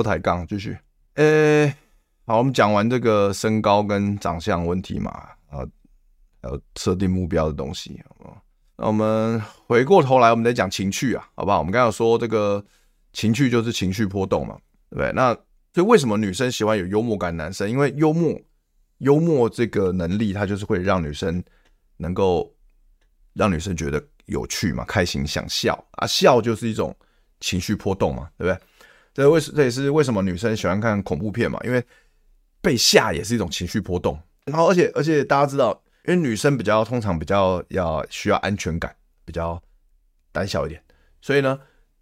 不抬杠，继续。呃、好，我们讲完这个身高跟长相问题嘛，啊，还有设定目标的东西，好不好？那我们回过头来，我们再讲情趣啊，好不好？我们刚刚说这个情趣就是情绪波动嘛，对不对？那所以为什么女生喜欢有幽默感男生？因为幽默，幽默这个能力，它就是会让女生能够让女生觉得有趣嘛，开心，想笑啊，笑就是一种。情绪波动嘛，对不对？这为这也是为什么女生喜欢看恐怖片嘛，因为被吓也是一种情绪波动。然后，而且而且大家知道，因为女生比较通常比较要需要安全感，比较胆小一点，所以呢，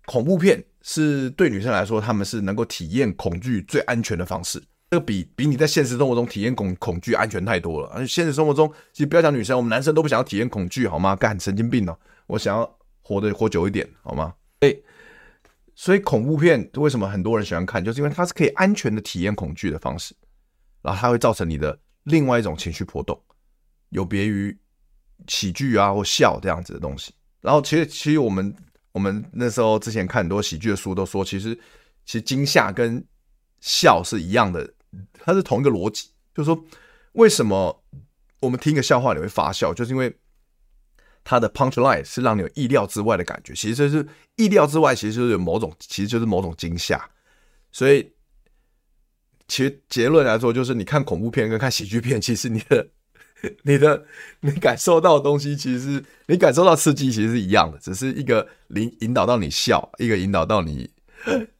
恐怖片是对女生来说，她们是能够体验恐惧最安全的方式。这个比比你在现实生活中体验恐恐惧安全太多了。而且现实生活中，其实不要讲女生，我们男生都不想要体验恐惧，好吗？干神经病哦！我想要活得活久一点，好吗？诶。所以恐怖片为什么很多人喜欢看，就是因为它是可以安全的体验恐惧的方式，然后它会造成你的另外一种情绪波动，有别于喜剧啊或笑这样子的东西。然后其实其实我们我们那时候之前看很多喜剧的书都说，其实其实惊吓跟笑是一样的，它是同一个逻辑，就是说为什么我们听个笑话你会发笑，就是因为。它的 punchline 是让你有意料之外的感觉，其实就是意料之外，其实就是有某种，其实就是某种惊吓。所以，其实结论来说，就是你看恐怖片跟看喜剧片，其实你的、你的、你感受到的东西，其实你感受到刺激，其实是一样的，只是一个引引导到你笑，一个引导到你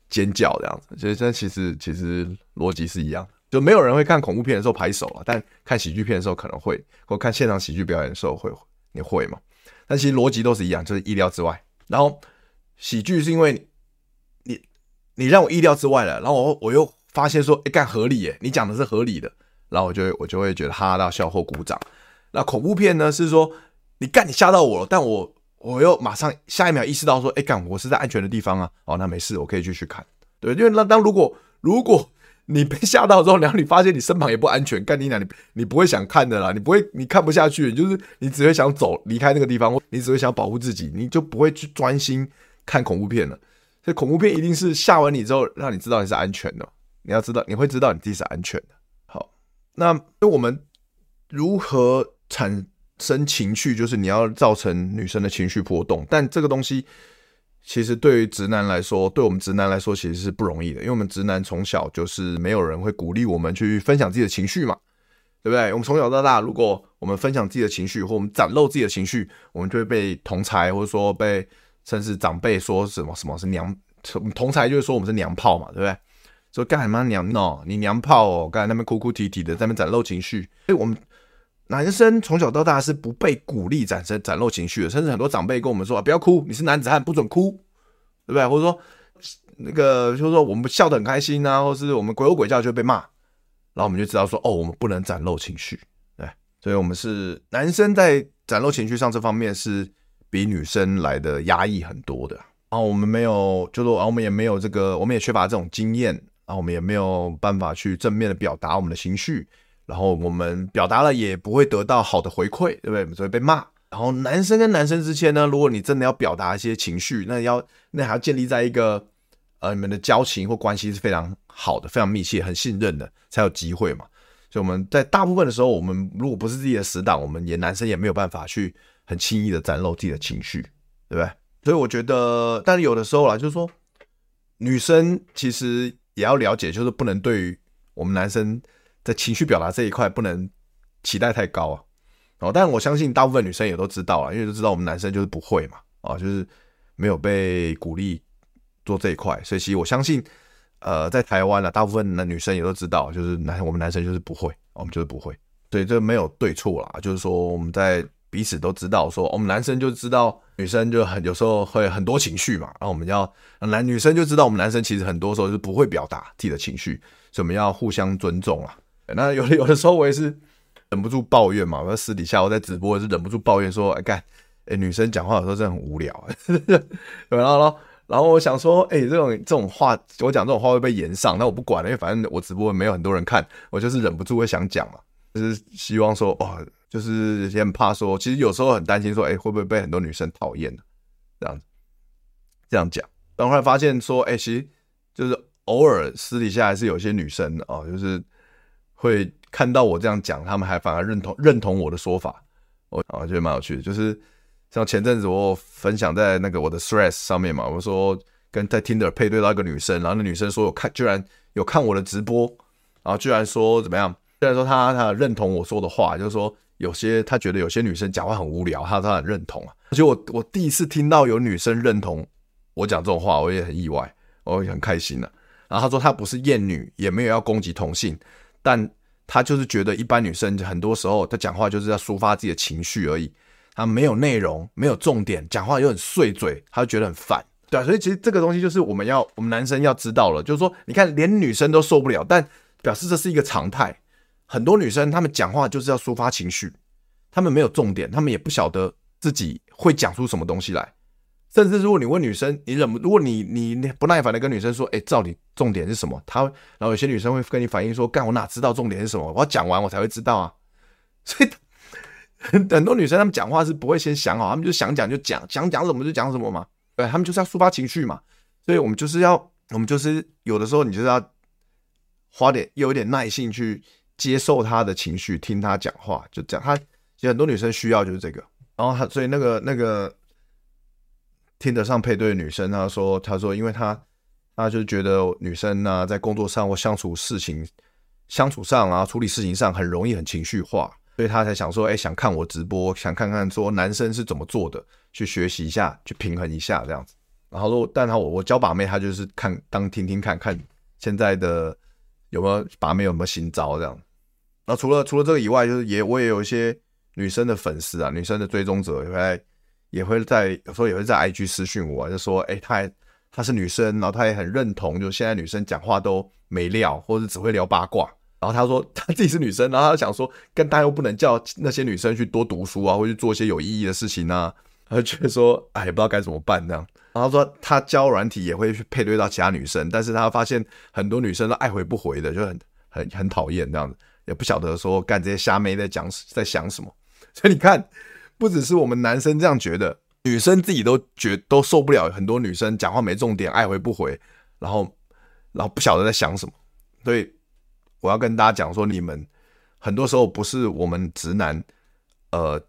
尖叫这样子。所以这其实其实逻辑是一样的，就没有人会看恐怖片的时候拍手了，但看喜剧片的时候可能会，或看现场喜剧表演的时候会，你会吗？但其实逻辑都是一样，就是意料之外。然后喜剧是因为你你，让我意料之外了，然后我我又发现说，哎，干合理耶，你讲的是合理的，然后我就我就会觉得哈哈大笑或鼓掌。那恐怖片呢，是说你干你吓到我了，但我我又马上下一秒意识到说，哎，干我是在安全的地方啊，哦，那没事，我可以继续看。对，因为那当如果如果。你被吓到之后，然后你发现你身旁也不安全，干你娘，你你不会想看的啦，你不会，你看不下去，就是你只会想走离开那个地方，你只会想保护自己，你就不会去专心看恐怖片了。所以恐怖片一定是吓完你之后，让你知道你是安全的。你要知道，你会知道你自己是安全的。好，那我们如何产生情绪？就是你要造成女生的情绪波动，但这个东西。其实对于直男来说，对我们直男来说，其实是不容易的，因为我们直男从小就是没有人会鼓励我们去分享自己的情绪嘛，对不对？我们从小到大，如果我们分享自己的情绪，或我们展露自己的情绪，我们就会被同才或者说被甚至长辈说什么什么是娘，同才就会说我们是娘炮嘛，对不对？说干什么娘哦，你娘炮哦，刚才那边哭哭啼啼的，在那边展露情绪，所以我们。男生从小到大是不被鼓励展示展露情绪的，甚至很多长辈跟我们说啊，不要哭，你是男子汉，不准哭，对不对？或者说那个就是说我们笑得很开心啊，或是我们鬼吼鬼叫就会被骂，然后我们就知道说哦，我们不能展露情绪，对，所以我们是男生在展露情绪上这方面是比女生来的压抑很多的。然后我们没有，就是说我们也没有这个，我们也缺乏这种经验，然后我们也没有办法去正面的表达我们的情绪。然后我们表达了也不会得到好的回馈，对不对？所以被骂。然后男生跟男生之间呢，如果你真的要表达一些情绪，那要那还要建立在一个呃你们的交情或关系是非常好的、非常密切、很信任的，才有机会嘛。所以我们在大部分的时候，我们如果不是自己的死党，我们也男生也没有办法去很轻易的展露自己的情绪，对不对？所以我觉得，但是有的时候啦，就是说女生其实也要了解，就是不能对于我们男生。在情绪表达这一块不能期待太高啊，哦，但我相信大部分女生也都知道啊，因为都知道我们男生就是不会嘛，啊，就是没有被鼓励做这一块，所以其实我相信，呃，在台湾呢，大部分的女生也都知道，就是男我们男生就是不会，我们就是不会，所以这没有对错啦，就是说我们在彼此都知道，说我们男生就知道女生就很有时候会很多情绪嘛，然后我们要男女生就知道我们男生其实很多时候是不会表达自己的情绪，所以我们要互相尊重啊。那有的有的时候我也是忍不住抱怨嘛，我私底下我在直播也是忍不住抱怨说，哎干。哎、女生讲话有时候真的很无聊，然后，然后我想说，哎、这种这种话，我讲这种话会被延上，那我不管了，因为反正我直播没有很多人看，我就是忍不住会想讲嘛，就是希望说，哇，就是也很怕说，其实有时候很担心说，哎、会不会被很多女生讨厌呢？这样子，这样讲，但后后来发现说，哎、其实就是偶尔私底下还是有些女生哦，就是会看到我这样讲，他们还反而认同认同我的说法，我啊觉得蛮有趣的，就是。像前阵子我分享在那个我的 Threads 上面嘛，我说跟在 Tinder 配对到一个女生，然后那女生说有看，居然有看我的直播，然后居然说怎么样？居然说她她认同我说的话，就是说有些她觉得有些女生讲话很无聊，她她很认同啊。而且我我第一次听到有女生认同我讲这种话，我也很意外，我也很开心了。然后她说她不是厌女，也没有要攻击同性，但他就是觉得一般女生很多时候她讲话就是要抒发自己的情绪而已。他没有内容，没有重点，讲话又很碎嘴，他就觉得很烦，对啊，所以其实这个东西就是我们要，我们男生要知道了，就是说，你看连女生都受不了，但表示这是一个常态。很多女生她们讲话就是要抒发情绪，她们没有重点，她们也不晓得自己会讲出什么东西来。甚至如果你问女生，你忍不，如果你你不耐烦的跟女生说，哎，到底重点是什么？她，然后有些女生会跟你反映说，干我哪知道重点是什么？我要讲完我才会知道啊，所以。很多女生她们讲话是不会先想好，她们就想讲就讲，想讲什么就讲什么嘛。对，她们就是要抒发情绪嘛。所以我们就是要，我们就是有的时候你就是要花点有一点耐性去接受她的情绪，听她讲话，就这样。她其实很多女生需要就是这个。然后她所以那个那个听得上配对的女生，她说她说，因为她她就觉得女生呢、在工作上或相处事情相处上啊处理事情上很容易很情绪化。所以他才想说，哎、想看我直播，想看看说男生是怎么做的，去学习一下，去平衡一下这样子。然后说，但他我我教把妹，他就是看当听听看看现在的有没有把妹有没有新招这样。那除了除了这个以外，就是也我也有一些女生的粉丝啊，女生的追踪者也会也会在有时候也会在 IG 私讯我，就说，哎、她还她是女生，然后她也很认同，就现在女生讲话都没料，或者只会聊八卦。然后他说他自己是女生，然后他想说，跟他又不能叫那些女生去多读书啊，或去做一些有意义的事情啊，他就觉得说，哎，不知道该怎么办这样。然后说他教软体也会去配对到其他女生，但是他发现很多女生都爱回不回的，就很很很讨厌这样子，也不晓得说干这些虾妹在讲在想什么。所以你看，不只是我们男生这样觉得，女生自己都觉都受不了，很多女生讲话没重点，爱回不回，然后然后不晓得在想什么，所以。我要跟大家讲说，你们很多时候不是我们直男，呃，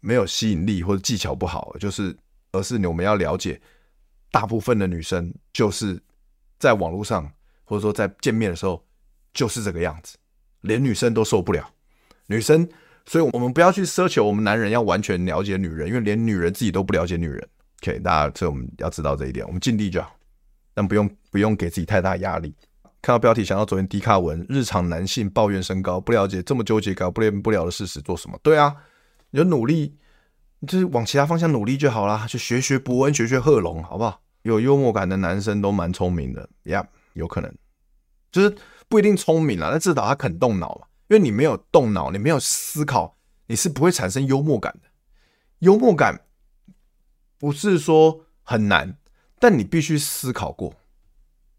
没有吸引力或者技巧不好，就是而是你们要了解，大部分的女生就是在网络上或者说在见面的时候就是这个样子，连女生都受不了。女生，所以我们不要去奢求我们男人要完全了解女人，因为连女人自己都不了解女人。OK，大家，所以我们要知道这一点，我们尽力就好，但不用不用给自己太大压力。看到标题，想到昨天迪卡文，日常男性抱怨身高，不了解这么纠结搞不不了的事实，做什么？对啊，你就努力，就是往其他方向努力就好啦，就学学博恩，学学贺龙，好不好？有幽默感的男生都蛮聪明的呀有可能，就是不一定聪明啦，但至少他肯动脑嘛。因为你没有动脑，你没有思考，你是不会产生幽默感的。幽默感不是说很难，但你必须思考过，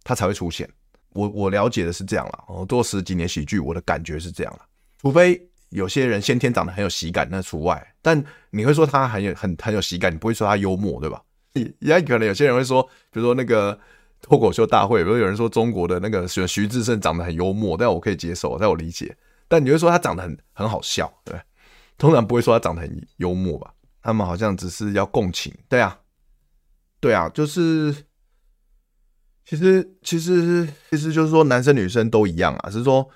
它才会出现。我我了解的是这样了，我做十几年喜剧，我的感觉是这样了。除非有些人先天长得很有喜感，那除外。但你会说他很有很很有喜感，你不会说他幽默，对吧？也可能有些人会说，比如说那个脱口秀大会，比如有人说中国的那个徐徐志胜长得很幽默，但我可以接受，在我理解。但你会说他长得很很好笑，对？通常不会说他长得很幽默吧？他们好像只是要共情，对啊，对啊，就是。其实，其实，其实就是说，男生女生都一样啊，是说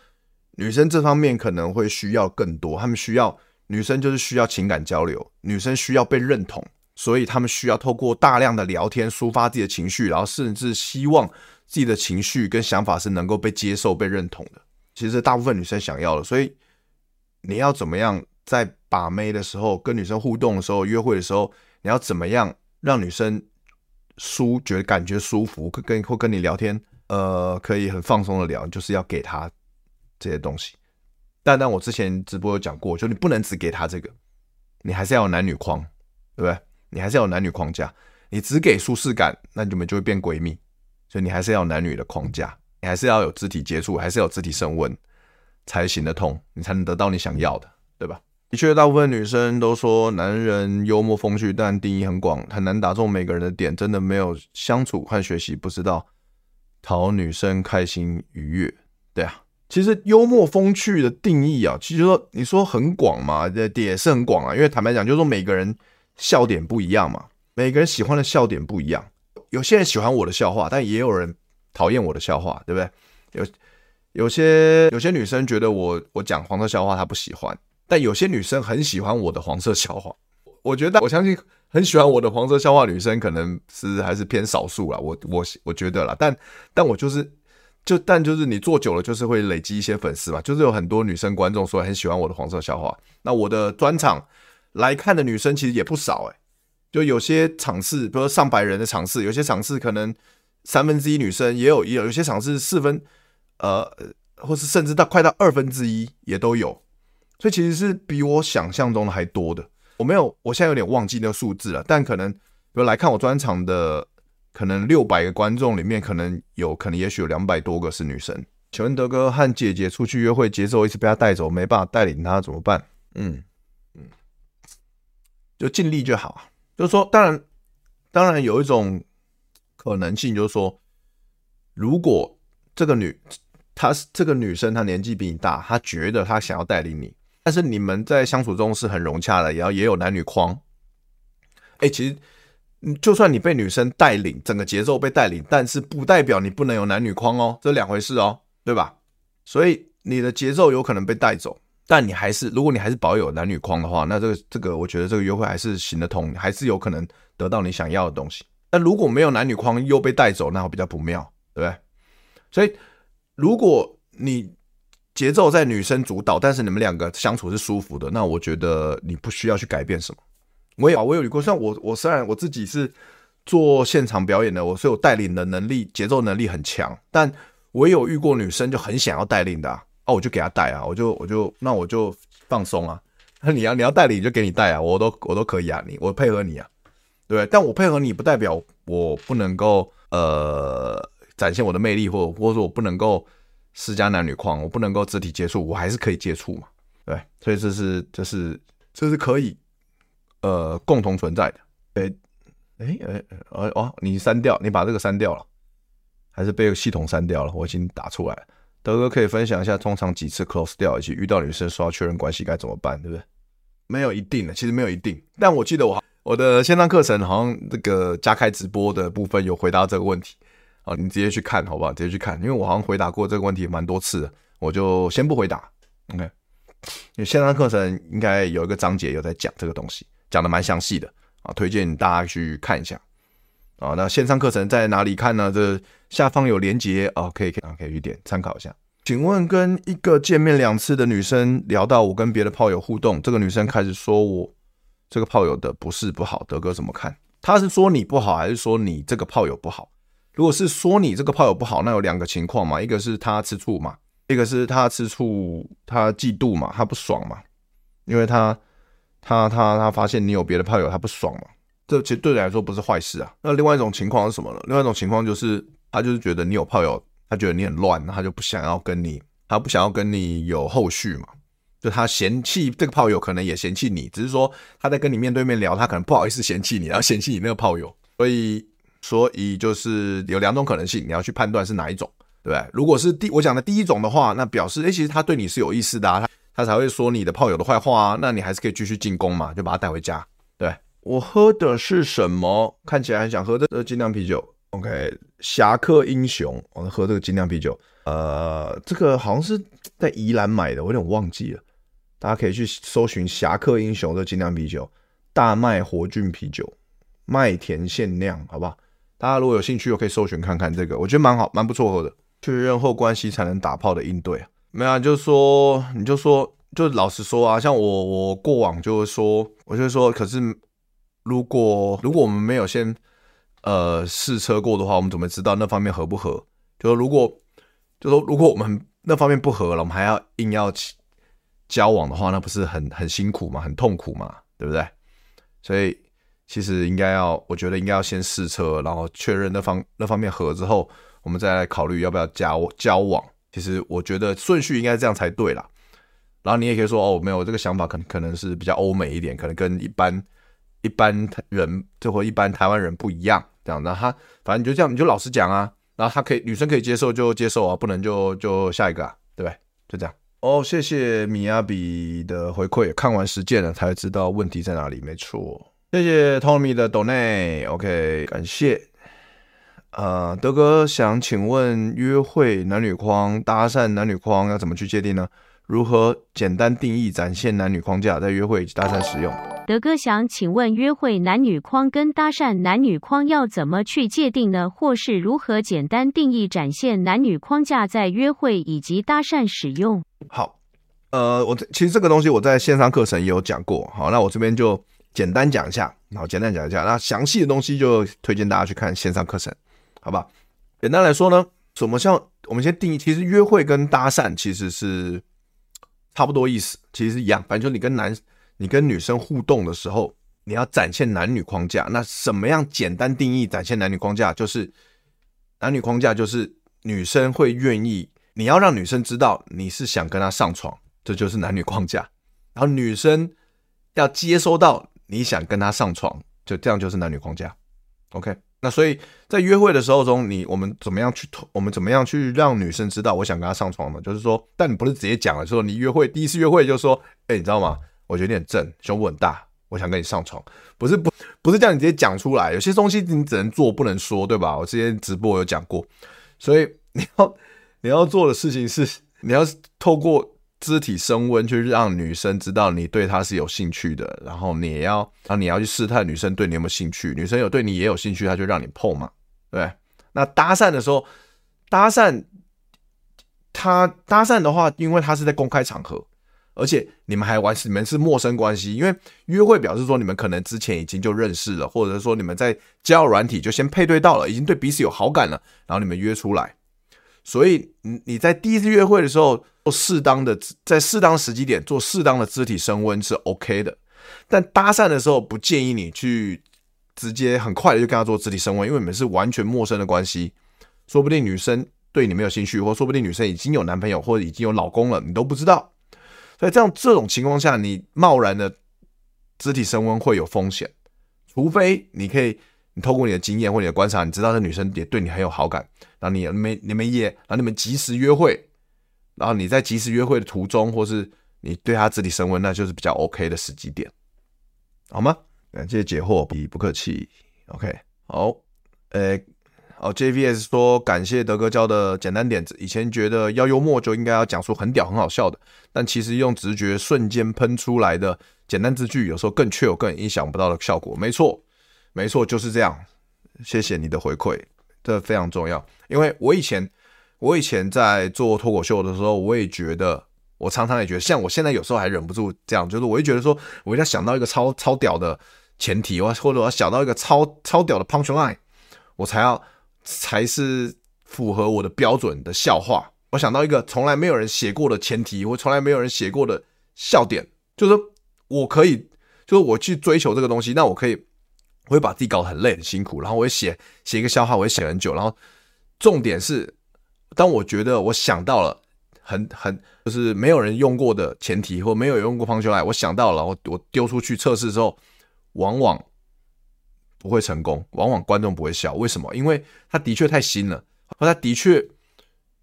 女生这方面可能会需要更多，他们需要女生就是需要情感交流，女生需要被认同，所以他们需要透过大量的聊天抒发自己的情绪，然后甚至希望自己的情绪跟想法是能够被接受、被认同的。其实大部分女生想要的，所以你要怎么样在把妹的时候、跟女生互动的时候、约会的时候，你要怎么样让女生舒觉感觉舒服，跟会跟你聊天，呃，可以很放松的聊，就是要给她这些东西。但但我之前直播有讲过，就你不能只给她这个，你还是要有男女框，对不对？你还是要有男女框架，你只给舒适感，那你们就会变闺蜜。所以你还是要有男女的框架，你还是要有肢体接触，还是要有肢体升温，才行得通，你才能得到你想要的，对吧？的确，大部分女生都说男人幽默风趣，但定义很广，很难打中每个人的点。真的没有相处和学习，不知道讨女生开心愉悦。对啊，其实幽默风趣的定义啊，其实说你说很广嘛，这也是很广啊。因为坦白讲，就是说每个人。笑点不一样嘛，每个人喜欢的笑点不一样。有些人喜欢我的笑话，但也有人讨厌我的笑话，对不对？有有些有些女生觉得我我讲黄色笑话她不喜欢，但有些女生很喜欢我的黄色笑话。我觉得我相信很喜欢我的黄色笑话女生可能是还是偏少数啦。我我我觉得啦，但但我就是就但就是你做久了就是会累积一些粉丝嘛，就是有很多女生观众说很喜欢我的黄色笑话。那我的专场。来看的女生其实也不少哎、就有些场次，比如说上百人的场次，有些场次可能三分之一女生，也有也有有些场次四分，呃，或是甚至到快到二分之一也都有，所以其实是比我想象中的还多的。我没有，我现在有点忘记那个数字了，但可能比如来看我专场的，可能六百个观众里面，可能有可能也许有两百多个是女生。请问德哥和姐姐出去约会，节奏一直被她带走，没办法带领她怎么办？嗯。就尽力就好，就是说，当然，当然有一种可能性，就是说，如果这个女，她是这个女生，她年纪比你大，她觉得她想要带领你，但是你们在相处中是很融洽的，也要也有男女框。哎，其实，就算你被女生带领，整个节奏被带领，但是不代表你不能有男女框哦，这两回事哦，对吧？所以你的节奏有可能被带走。但你还是，如果你还是保有男女框的话，那这个这个，我觉得这个约会还是行得通，还是有可能得到你想要的东西。但如果没有男女框又被带走，那会比较不妙，对不对？所以，如果你节奏在女生主导，但是你们两个相处是舒服的，那我觉得你不需要去改变什么。我有啊，我有遇过，像我，我虽然我自己是做现场表演的，我所以我带领的能力、节奏能力很强，但我有遇过女生就很想要带领的啊。那、我就给她带啊，我就我就那我就放松啊。那你要你要带领就给你带啊，我都我都可以啊，你我配合你啊，对？但我配合你不代表我不能够呃展现我的魅力，或或者说我不能够施加男女框，我不能够肢体接触，我还是可以接触嘛，对。所以这是这是这是可以呃共同存在的。哎哎哎哦哦，你删掉，你把这个删掉了，还是被系统删掉了？我已经打出来了。德哥可以分享一下，通常几次 close 掉，以及遇到女生说要确认关系该怎么办，对不对？没有一定的，其实没有一定。但我记得我我的线上课程好像这个加开直播的部分有回答这个问题啊，你直接去看好不好？直接去看，因为我好像回答过这个问题蛮多次的，我就先不回答。OK，因为线上课程应该有一个章节有在讲这个东西，讲的蛮详细的啊，推荐大家去看一下啊。那线上课程在哪里看呢？这下方有连结啊，可以可以可以去点参考一下。请问，跟一个见面两次的女生聊到我跟别的炮友互动，这个女生开始说我这个炮友的不是不好，德哥怎么看？他是说你不好，还是说你这个炮友不好？如果是说你这个炮友不好，那有两个情况嘛，一个是他吃醋嘛，一个是他吃醋，他嫉妒嘛，他不爽嘛，因为他、他、他、他发现你有别的炮友，他不爽嘛，这其实对你来说不是坏事啊。那另外一种情况是什么呢？另外一种情况就是。他就是觉得你有炮友，他觉得你很乱，他就不想要跟你，他不想要跟你有后续嘛。就他嫌弃这个炮友，可能也嫌弃你，只是说他在跟你面对面聊，他可能不好意思嫌弃你，然后嫌弃你那个炮友。所以，所以就是有两种可能性，你要去判断是哪一种，对不对？如果是第我讲的第一种的话，那表示诶，其实他对你是有意思的啊，他他才会说你的炮友的坏话啊。那你还是可以继续进攻嘛，就把他带回家。对，我喝的是什么？看起来很想喝的精酿啤酒。OK，侠客英雄，我喝这个精酿啤酒。呃，这个好像是在宜兰买的，我有点忘记了。大家可以去搜寻侠客英雄的精酿啤酒，大麦活菌啤酒。麦田限量，好不好？大家如果有兴趣，我可以搜寻看看这个，我觉得蛮好，蛮不错喝的。确认后关系才能打炮的应对啊，没有啊，就是说，你就说，就老实说啊，像我，我过往就是说，我就会说，可是如果如果我们没有先呃试车过的话，我们怎么知道那方面合不合？就说如果就说如果我们那方面不合了，我们还要硬要交往的话，那不是很很辛苦嘛，很痛苦嘛，对不对？所以。其实应该要，我觉得应该要先试车，然后确认那方那方面合之后，我们再来考虑要不要交交往。其实我觉得顺序应该这样才对啦。然后你也可以说哦，没有这个想法，可能可能是比较欧美一点，可能跟一般一般人就或一般台湾人不一样这样。那他反正你就这样，你就老实讲啊。然后他可以女生可以接受就接受啊，不能就就下一个啊，对不对？就这样。哦，谢谢米亚比的回馈，看完实践了才知道问题在哪里，没错。谢谢 Tommy 的 Donate，OK，感谢。呃，德哥想请问，约会男女框、搭讪男女框要怎么去界定呢？如何简单定义展现男女框架，在约会以及搭讪使用？德哥想请问，约会男女框跟搭讪男女框要怎么去界定呢？或是如何简单定义展现男女框架，在约会以及搭讪使用？好，呃，我其实这个东西我在线上课程也有讲过，好，那我这边就。简单讲一下，好，简单讲一下，那详细的东西就推荐大家去看线上课程，好吧？简单来说呢，什么像我们先定义？其实约会跟搭讪其实是差不多意思，其实是一样。反正就你跟男、你跟女生互动的时候，你要展现男女框架。那什么样简单定义展现男女框架？就是男女框架就是女生会愿意，你要让女生知道你是想跟她上床，这就是男女框架。然后女生要接收到。你想跟他上床，就这样就是男女框架，OK？那所以在约会的时候中，你我们怎么样去，我们怎么样去让女生知道我想跟她上床呢？就是说，但你不是直接讲了，说你约会第一次约会就说，哎，你知道吗？我觉得你很正，胸部很大，我想跟你上床，不是不不是这样，你直接讲出来。有些东西你只能做不能说，对吧？我之前直播有讲过，所以你要你要做的事情是，你要透过。肢体升温，去让女生知道你对她是有兴趣的，然后你也要，然后你要去试探女生对你有没有兴趣。女生有对你也有兴趣，她就让你碰嘛，对。那搭讪的时候，搭讪，他搭讪的话，因为他是在公开场合，而且你们还玩，你们是陌生关系，因为约会表示说你们可能之前已经就认识了，或者说你们在交友软体就先配对到了，已经对彼此有好感了，然后你们约出来。所以，你你在第一次约会的时候做适当的，在适当时机点做适当的肢体升温是 OK 的，但搭讪的时候不建议你去直接很快的就跟他做肢体升温，因为你们是完全陌生的关系，说不定女生对你没有兴趣，或说不定女生已经有男朋友或者已经有老公了，你都不知道。所以这样这种情况下，你贸然的肢体升温会有风险，除非你可以。你透过你的经验或你的观察，你知道这女生也对你很有好感，然后你们你们也，然后你们及时约会，然后你在及时约会的途中，或是你对他肢体升温，那就是比较 OK 的时机点，好吗？感谢解惑，不不客气。OK，好，诶，哦，JVS 说感谢德哥教的简单点子，以前觉得要幽默就应该要讲出很屌很好笑的，但其实用直觉瞬间喷出来的简单字句，有时候更确有更意想不到的效果，没错。没错，就是这样。谢谢你的回馈，这非常重要。因为我以前，我以前在做脱口秀的时候，我也觉得，我常常也觉得，像我现在有时候还忍不住这样，就是我会觉得说，我一定要想到一个超超屌的前提，我或者我想到一个超超屌的 punchline，我才要才是符合我的标准的笑话。我想到一个从来没有人写过的前提，或从来没有人写过的笑点，就是我可以，就是我去追求这个东西，那我可以。我会把自己搞得很累很辛苦，然后我会写写一个笑话，我会写很久。然后重点是，当我觉得我想到了很很就是没有人用过的前提，或没有用过 punchline，我想到了，我我丢出去测试之后，往往不会成功，往往观众不会笑。为什么？因为他的确太新了，或他的确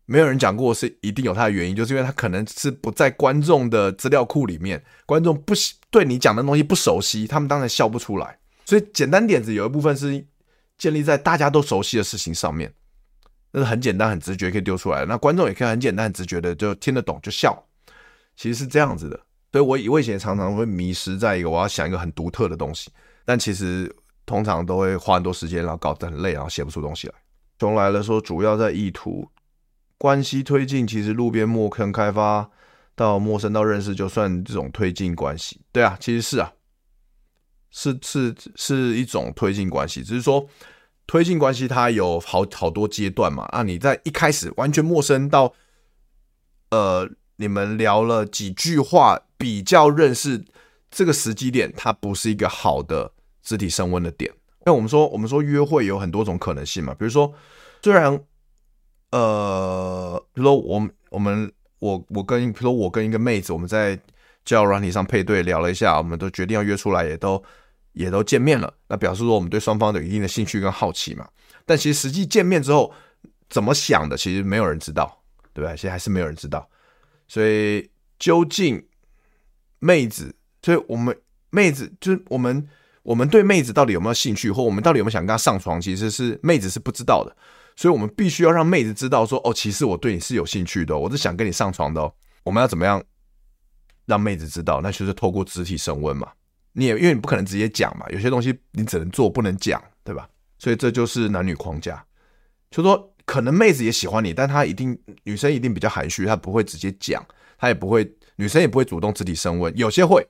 没有人讲过，是一定有他的原因，就是因为他可能是不在观众的资料库里面，观众不对你讲的东西不熟悉，他们当然笑不出来。所以简单点子有一部分是建立在大家都熟悉的事情上面，那是很简单、很直觉可以丢出来的。那观众也可以很简单、很直觉的就听得懂就笑，其实是这样子的。所以我以前常常会迷失在一个我要想一个很独特的东西，但其实通常都会花很多时间，然后搞得很累，然后写不出东西来。熊来了说，主要在意图关系推进，其实路边陌坑开发到陌生到认识，就算这种推进关系。对啊，其实是啊，是是是一种推进关系，只是说推进关系它有好好多阶段嘛。啊，你在一开始完全陌生到，呃，你们聊了几句话，比较认识。这个时机点，它不是一个好的肢体升温的点。那我们说，我们说约会有很多种可能性嘛。比如说，虽然，呃，比如说我们我们我我跟，比如说我跟一个妹子，我们在交友软体上配对聊了一下，我们都决定要约出来，也都也都见面了。那表示说，我们对双方有一定的兴趣跟好奇嘛。但其实实际见面之后，怎么想的，其实没有人知道，对吧？其实还是没有人知道。所以，究竟妹子。所以，我们妹子就是我们，我们对妹子到底有没有兴趣，或我们到底有没有想跟她上床，其实是妹子是不知道的。所以，我们必须要让妹子知道，说，哦，其实我对你是有兴趣的，我是想跟你上床的哦。我们要怎么样让妹子知道？那就是透过肢体升温嘛。你也因为你不可能直接讲嘛，有些东西你只能做不能讲，对吧？所以这就是男女框架，就说可能妹子也喜欢你，但她一定女生一定比较含蓄，她不会直接讲，她也不会女生也不会主动肢体升温，有些会。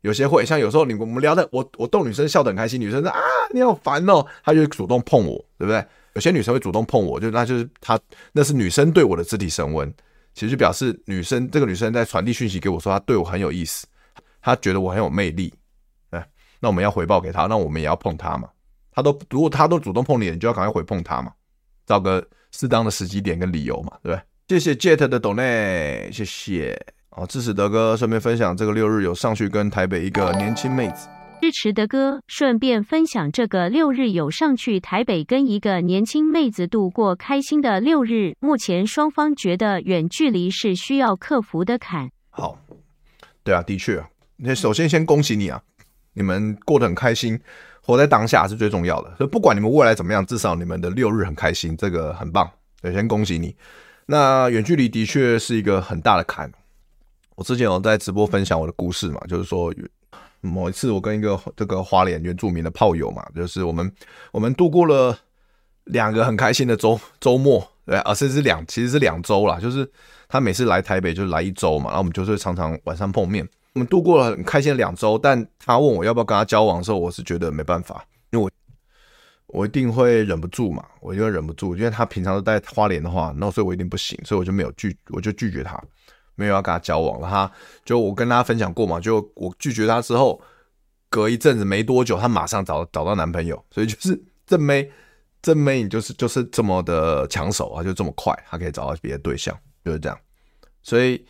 有些会像有时候你我们聊的，我我逗女生笑得很开心，女生说啊你好烦哦，她就主动碰我，对不对？有些女生会主动碰我，就那就是她那是女生对我的肢体升温，其实就表示女生这个女生在传递讯息给我说她对我很有意思，她觉得我很有魅力，那我们要回报给他，那我们也要碰他嘛。他都如果他都主动碰你，你就要赶快回碰他嘛，找个适当的时机点跟理由嘛，对不对？谢谢 Jet 的 donate，谢谢。哦，支持德哥，顺便分享这个六日有上去跟台北一个年轻妹子。支持德哥，顺便分享这个六日有上去台北跟一个年轻妹子度过开心的六日。目前双方觉得远距离是需要克服的坎。好，对啊，的确啊。那首先先恭喜你啊，你们过得很开心，活在当下是最重要的。所以不管你们未来怎么样，至少你们的六日很开心，这个很棒。对，先恭喜你。那远距离的确是一个很大的坎。我之前有在直播分享我的故事嘛，就是说某一次我跟一个这个花莲原住民的炮友嘛，就是我们我们度过了两个很开心的周周末，对啊，甚至是两其实是两周啦，就是他每次来台北就来一周嘛，然后我们就是常常晚上碰面，我们度过了很开心的两周，但他问我要不要跟他交往的时候，我是觉得没办法，因为我我一定会忍不住嘛，我一定会忍不住，因为他平常都在花莲的话，那所以我一定不行，所以我就没有拒，我就拒绝他。没有要跟他交往了，他就我跟大家分享过嘛，就我拒绝他之后，隔一阵子没多久，他马上找找到男朋友，所以就是正妹正妹，你就是就是这么的抢手啊，就这么快，他可以找到别的对象，就是这样。所以，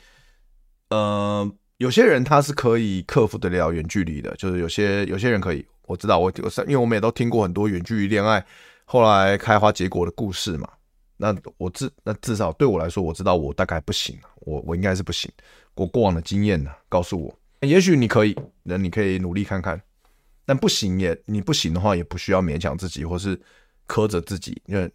呃，有些人他是可以克服得了远距离的，就是有些有些人可以，我知道我我因为我们也都听过很多远距离恋爱后来开花结果的故事嘛。那我至那至少对我来说，我知道我大概不行，我我应该是不行。我过往的经验呢，告诉我，也许你可以，那你可以努力看看。但不行也，你不行的话，也不需要勉强自己，或是苛责自己，因为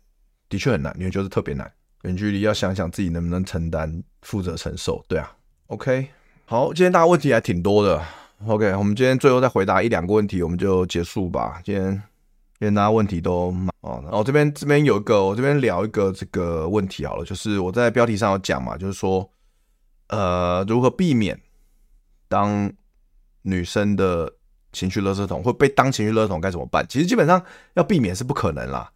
的确很难，因为就是特别难。远距离要想想自己能不能承担、负责承受。对啊，OK，好，今天大家问题还挺多的。OK，我们今天最后再回答一两个问题，我们就结束吧。今天。今天大家问题都哦，然后这边这边有一个，我这边聊一个这个问题好了，就是我在标题上有讲嘛，就是说，呃，如何避免当女生的情绪垃圾桶，或被当情绪垃圾桶该怎么办？其实基本上要避免是不可能啦，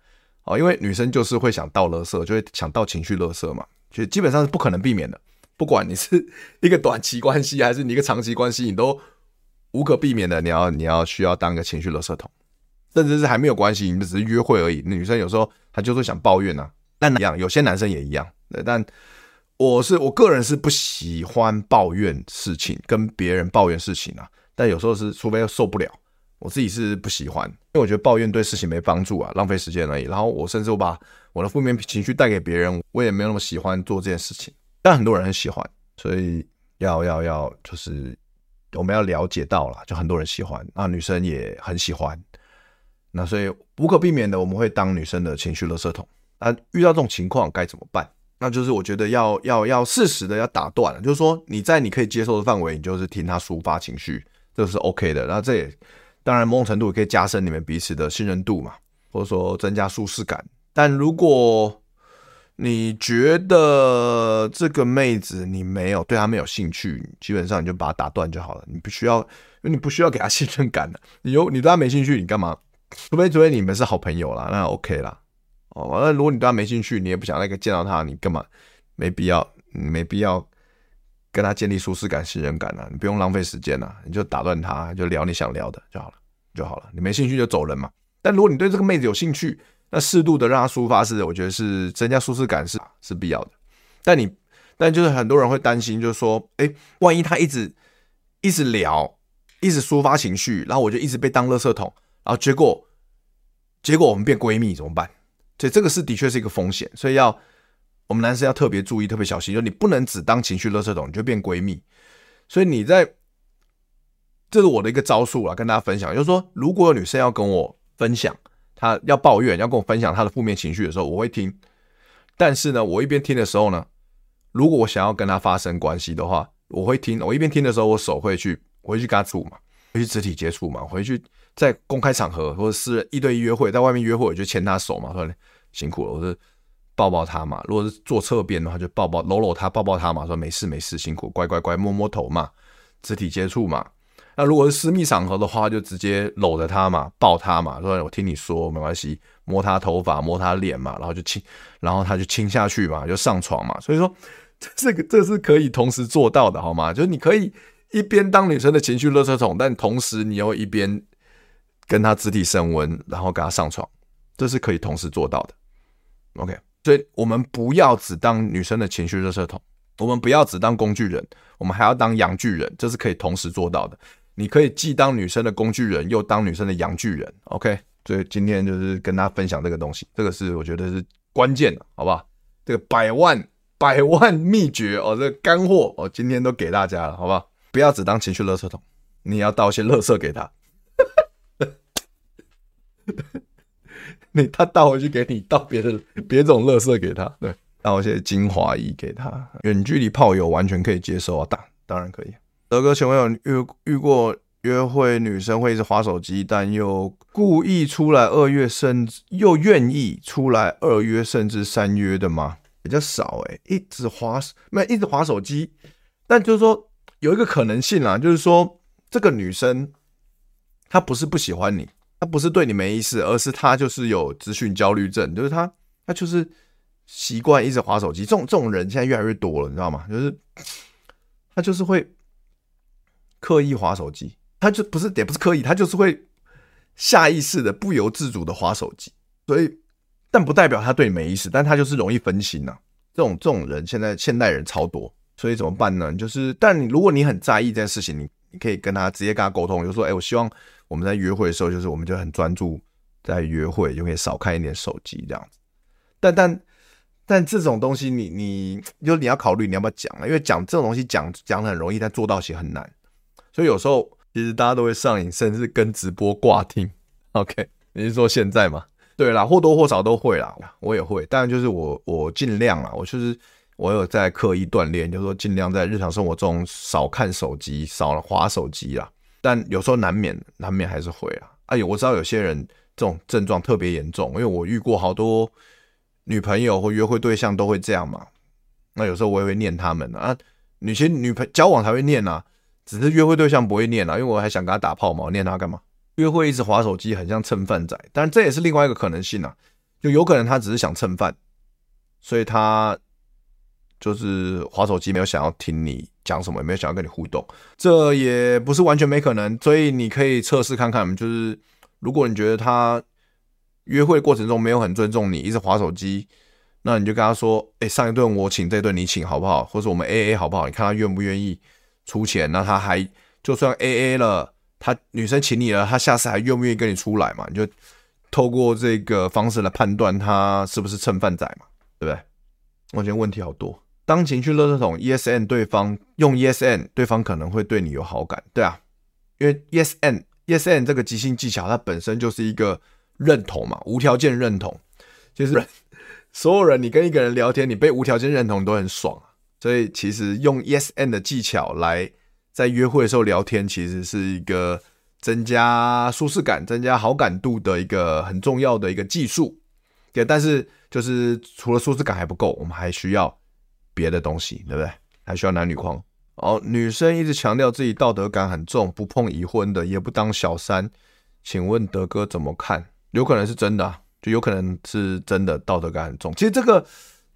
哦，因为女生就是会想倒垃圾，就会想倒情绪垃圾嘛，其实基本上是不可能避免的。不管你是一个短期关系还是你一个长期关系，你都无可避免的，你要你要需要当个情绪垃圾桶。甚至是还没有关系，你们只是约会而已。女生有时候她就是想抱怨呐、啊，但一样，有些男生也一样。对，但我是我个人是不喜欢抱怨事情，跟别人抱怨事情啊。但有时候是，除非受不了，我自己是不喜欢，因为我觉得抱怨对事情没帮助啊，浪费时间而已。然后我甚至我把我的负面情绪带给别人，我也没有那么喜欢做这件事情。但很多人很喜欢，所以要要要，就是我们要了解到了，就很多人喜欢，那女生也很喜欢。那所以无可避免的，我们会当女生的情绪垃圾桶。那遇到这种情况该怎么办？那就是我觉得要要要适时的要打断了，就是说你在你可以接受的范围，你就是听他抒发情绪，这是 OK 的。那这也当然某种程度也可以加深你们彼此的信任度嘛，或者说增加舒适感。但如果你觉得这个妹子你没有对她没有兴趣，基本上你就把她打断就好了。你不需要，因为你不需要给她信任感的。你有你对她没兴趣，你干嘛？除非除非你们是好朋友啦，那 OK 啦。哦，完了，如果你对她没兴趣，你也不想那个见到她，你干嘛？没必要，没必要跟她建立舒适感、信任感啊！你不用浪费时间啊，你就打断她，就聊你想聊的就好了，就好了。你没兴趣就走人嘛。但如果你对这个妹子有兴趣，那适度的让她抒发是，我觉得是增加舒适感是是必要的。但你，但就是很多人会担心，就是说，哎，万一她一直一直聊，一直抒发情绪，然后我就一直被当垃圾桶，然后结果结果我们变闺蜜怎么办？所以这个是的确是一个风险，所以要我们男生要特别注意、特别小心，就你不能只当情绪垃圾桶，你就变闺蜜。所以你在，这是我的一个招数啊，跟大家分享，就是说，如果有女生要跟我分享，他要抱怨，要跟我分享他的负面情绪的时候，我会听。但是呢，我一边听的时候呢，如果我想要跟他发生关系的话，我会听。我一边听的时候，我手会去，回去跟他处嘛，回去肢体接触嘛，回去在公开场合或者私人一对一约会，在外面约会，我就牵他手嘛，说。辛苦了，我是抱抱他嘛。如果是坐侧边的话，就抱抱搂搂他，抱抱他嘛。说没事没事，辛苦，乖乖乖，摸摸头嘛，肢体接触嘛。那如果是私密场合的话，就直接搂着他嘛，抱他嘛。说我听你说没关系，摸他头发，摸他脸嘛，然后就亲，然后他就亲下去嘛，就上床嘛。所以说 这个这是可以同时做到的，好吗？就是你可以一边当女生的情绪垃圾桶，但同时你又一边跟他肢体升温，然后跟他上床，这是可以同时做到的。OK，所以我们不要只当女生的情绪热射桶，我们不要只当工具人，我们还要当阳具人，这是可以同时做到的。你可以既当女生的工具人，又当女生的阳具人。OK，所以今天就是跟大家分享这个东西，这个是我觉得是关键的，好不好？这个百万百万秘诀哦，这个干货哦，今天都给大家了，好不好？不要只当情绪垃圾桶，你要倒些垃圾给他。你他倒回去给你，倒别的别种垃圾给他，对，倒一些精华液给他。远距离炮友完全可以接受啊，当当然可以。德哥，请问有遇遇过约会女生会一直划手机，但又故意出来二约，甚至又愿意出来二约甚至三约的吗？比较少诶、一直划没一直划手机，但就是说有一个可能性啦，就是说这个女生她不是不喜欢你。她不是对你没意思，而是她就是有资讯焦虑症，就是她她就是习惯一直划手机。这种这种人现在越来越多了，你知道吗？就是他就是会刻意划手机，他就不是也不是刻意，他就是会下意识的不由自主的划手机。所以，但不代表他对你没意思，但他就是容易分心呐、啊。这种这种人现在现代人超多，所以怎么办呢？就是，但如果你很在意这件事情，你你可以跟他直接跟他沟通，就说：“哎，我希望。”我们在约会的时候，就是我们就很专注在约会，就可以少看一点手机这样子。但但但这种东西你，你你就你要考虑你要不要讲啊？因为讲这种东西讲讲的很容易，但做到其实很难。所以有时候其实大家都会上瘾，甚至跟直播挂听。OK，你是说现在吗？对啦，或多或少都会啦，我也会。当然就是我我尽量啦，我就是我有在刻意锻炼，就是说尽量在日常生活中少看手机，少滑手机啦。但有时候难免，难免还是会啊。哎呦，我知道有些人这种症状特别严重，因为我遇过好多女朋友或约会对象都会这样嘛。那有时候我也会念他们啊，女性女朋交往才会念啊，只是约会对象不会念啊，因为我还想跟他打炮嘛，我念他干嘛？约会一直划手机，很像蹭饭仔。但这也是另外一个可能性啊，就有可能他只是想蹭饭，所以他。就是划手机，没有想要听你讲什么，也没有想要跟你互动，这也不是完全没可能，所以你可以测试看看。就是如果你觉得他约会过程中没有很尊重你，一直划手机，那你就跟他说：“哎，上一顿我请，这顿你请，好不好？或者我们 AA 好不好？你看他愿不愿意出钱？那他还就算 AA 了，他女生请你了，他下次还愿不愿意跟你出来嘛？你就透过这个方式来判断他是不是蹭饭仔嘛，对不对？我觉得问题好多。”当情绪垃圾桶，yes and 对方用 yes and，对方可能会对你有好感，对啊，因为 yes and yes and 这个即兴技巧，它本身就是一个认同嘛，无条件认同，就是所有人你跟一个人聊天，你被无条件认同都很爽，所以其实用 yes and 的技巧来在约会的时候聊天，其实是一个增加舒适感、增加好感度的一个很重要的一个技术。对，但是就是除了舒适感还不够，我们还需要别的东西，对不对？还需要男女框。哦，女生一直强调自己道德感很重，不碰已婚的，也不当小三。请问德哥怎么看？有可能是真的，就有可能是真的道德感很重。其实这个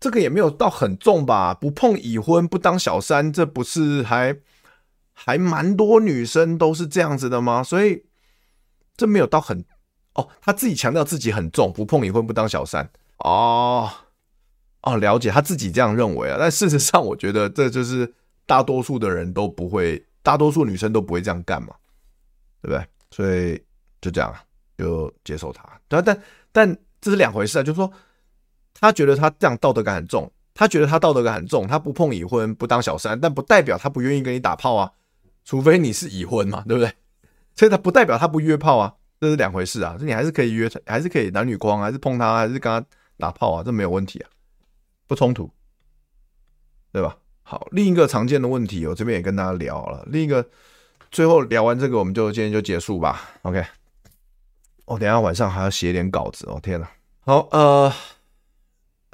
这个也没有到很重吧？不碰已婚，不当小三，这不是还还蛮多女生都是这样子的吗？所以这没有到很哦，他自己强调自己很重，不碰已婚，不当小三。哦哦，了解，他自己这样认为啊。但事实上，我觉得这就是大多数的人都不会，大多数女生都不会这样干嘛，对不对？所以。就这样啊，就接受他。但但但这是两回事啊。就是说，他觉得他这样道德感很重，他觉得他道德感很重，他不碰已婚，不当小三，但不代表他不愿意跟你打炮啊。除非你是已婚嘛，对不对？所以他不代表他不约炮啊，这是两回事啊。这你还是可以约，还是可以男女光，还是碰他，还是跟他打炮啊，这没有问题啊，不冲突，对吧？好，另一个常见的问题，我这边也跟大家聊了。另一个，最后聊完这个，我们就今天就结束吧。OK。我、等下晚上还要写点稿子哦！天哪，好呃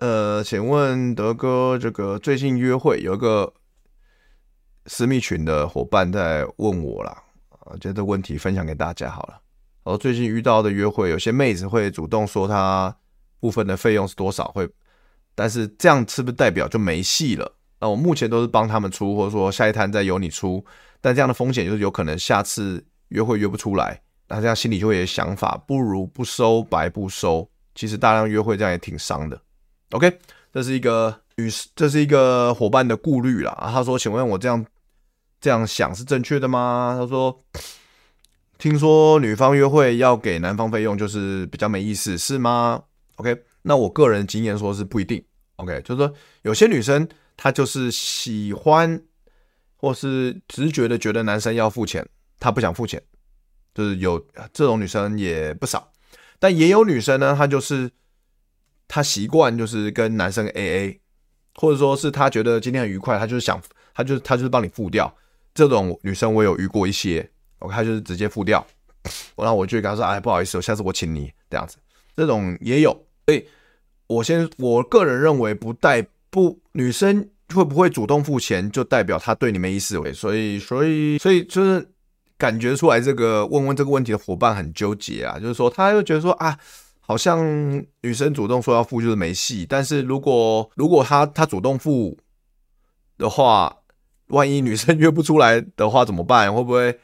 呃，请问德哥，这个最近约会有一个私密群的伙伴在问我啦，啊，就这问题分享给大家好了。我最近遇到的约会，有些妹子会主动说她部分的费用是多少，会，但是这样是不是代表就没戏了？那我目前都是帮他们出，或者说下一摊再由你出，但这样的风险就是有可能下次约会约不出来。那这样心里就会有想法，不如不收白不收。其实大量约会这样也挺伤的。OK，这是一个女，这是一个伙伴的顾虑啦。他说：“请问我这样这样想是正确的吗？”他说：“听说女方约会要给男方费用，就是比较没意思，是吗？”OK，那我个人经验说是不一定。OK，就是说有些女生她就是喜欢，或是直觉的觉得男生要付钱，她不想付钱。就是有这种女生也不少，但也有女生呢，她就是他习惯就是跟男生 AA，或者说是他觉得今天很愉快，他就是想，他就是他就是帮你付掉。这种女生我有遇过一些，OK，她就是直接付掉，然后我就跟他说，哎，不好意思，我下次我请你这样子。这种也有，所以我先我个人认为不代不女生会不会主动付钱，就代表她对你没意思，所以所以所以就是。感觉出来，这个问问这个问题的伙伴很纠结啊，就是说，他又觉得说啊，好像女生主动说要付就是没戏，但是如果如果他他主动付的话，万一女生约不出来的话怎么办？会不会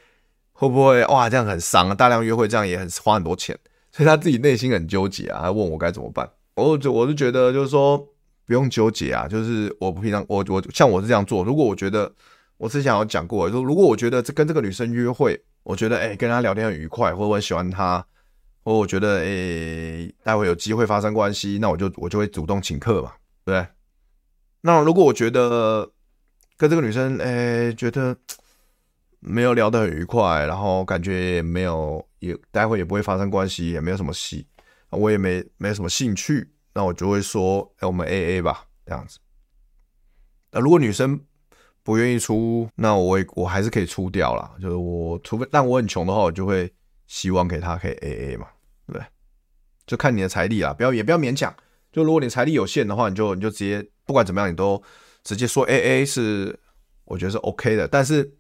会不会哇，这样很伤啊？大量约会这样也很花很多钱，所以他自己内心很纠结啊，他问我该怎么办？我就我就觉得就是说不用纠结啊，就是我平常我我像我是这样做，如果我觉得。我之前有讲过，就如果我觉得这跟这个女生约会，我觉得哎、跟她聊天很愉快，或者我很喜欢她，或我觉得诶、待会有机会发生关系，那我就我就会主动请客嘛，对不对？那如果我觉得跟这个女生诶、觉得没有聊得很愉快，然后感觉也没有也待会也不会发生关系，也没有什么戏，我也没没什么兴趣，那我就会说哎、欸、我们 AA 吧这样子。那如果女生不愿意出，那我也我还是可以出掉啦。就是我除非，但我很穷的话，我就会希望给他可以 AA 嘛，对？就看你的财力啦，不要也不要勉强。就如果你财力有限的话，你就你就直接不管怎么样，你都直接说 AA 是，我觉得是 OK 的。但是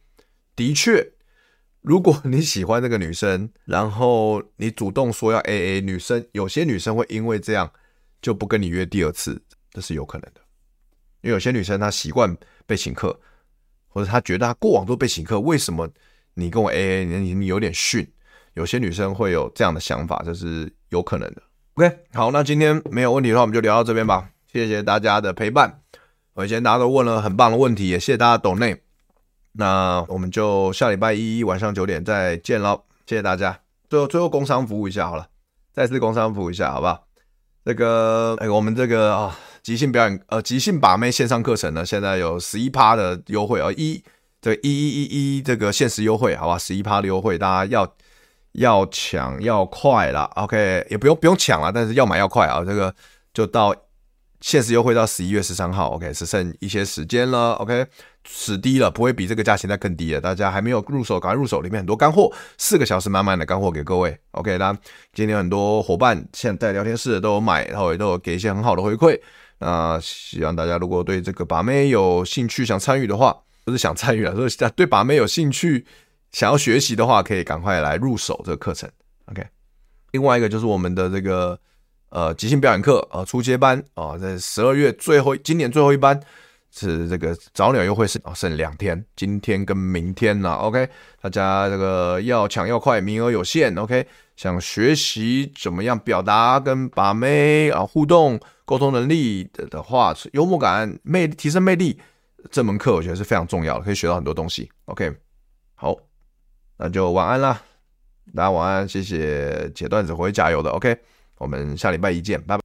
的确，如果你喜欢这个女生，然后你主动说要 AA，女生有些女生会因为这样就不跟你约第二次，这是有可能的。因为有些女生她习惯被请客。或者她觉得她过往都被请客，为什么你跟我 AA？你你有点逊。有些女生会有这样的想法，这是有可能的。OK，好，那今天没有问题的话，我们就聊到这边吧。谢谢大家的陪伴。我以前大家都问了很棒的问题，也谢谢大家抖内。那我们就下礼拜一晚上九点再见喽。谢谢大家。最后最后工商服务一下好了，再次工商服务一下好不好？这个哎，我们这个啊。哦即兴表演，呃，即兴把妹线上课程呢，现在有十一趴的优惠哦，一这一一一一这个限时优惠，好吧，十一趴的优惠，大家要要抢要快啦，OK，也不用不用抢了，但是要买要快啊，这个就到限时优惠到十一月十三号，OK，只剩一些时间了，OK，死低了，不会比这个价钱再更低了。大家还没有入手，赶快入手，里面很多干货，四个小时满满的干货给各位，OK。那今天很多伙伴现在在聊天室都有买，然后也都有给一些很好的回馈。那希望大家如果对这个把妹有兴趣，想参与的话，不是想参与啊，是 对把妹有兴趣，想要学习的话，可以赶快来入手这个课程，OK。另外一个就是我们的这个。呃，即兴表演课啊，初阶班啊，在十二月最后，今年最后一班是这个早鸟优惠是啊，剩两天，今天跟明天了，OK，大家这个要抢要快，名额有限，OK，想学习怎么样表达跟把妹啊互动沟通能力的的话，幽默感魅提升魅力这门课我觉得是非常重要的，可以学到很多东西，OK，好，那就晚安啦，大家晚安，谢谢解段子会加油的，OK。我们下礼拜一见，拜拜。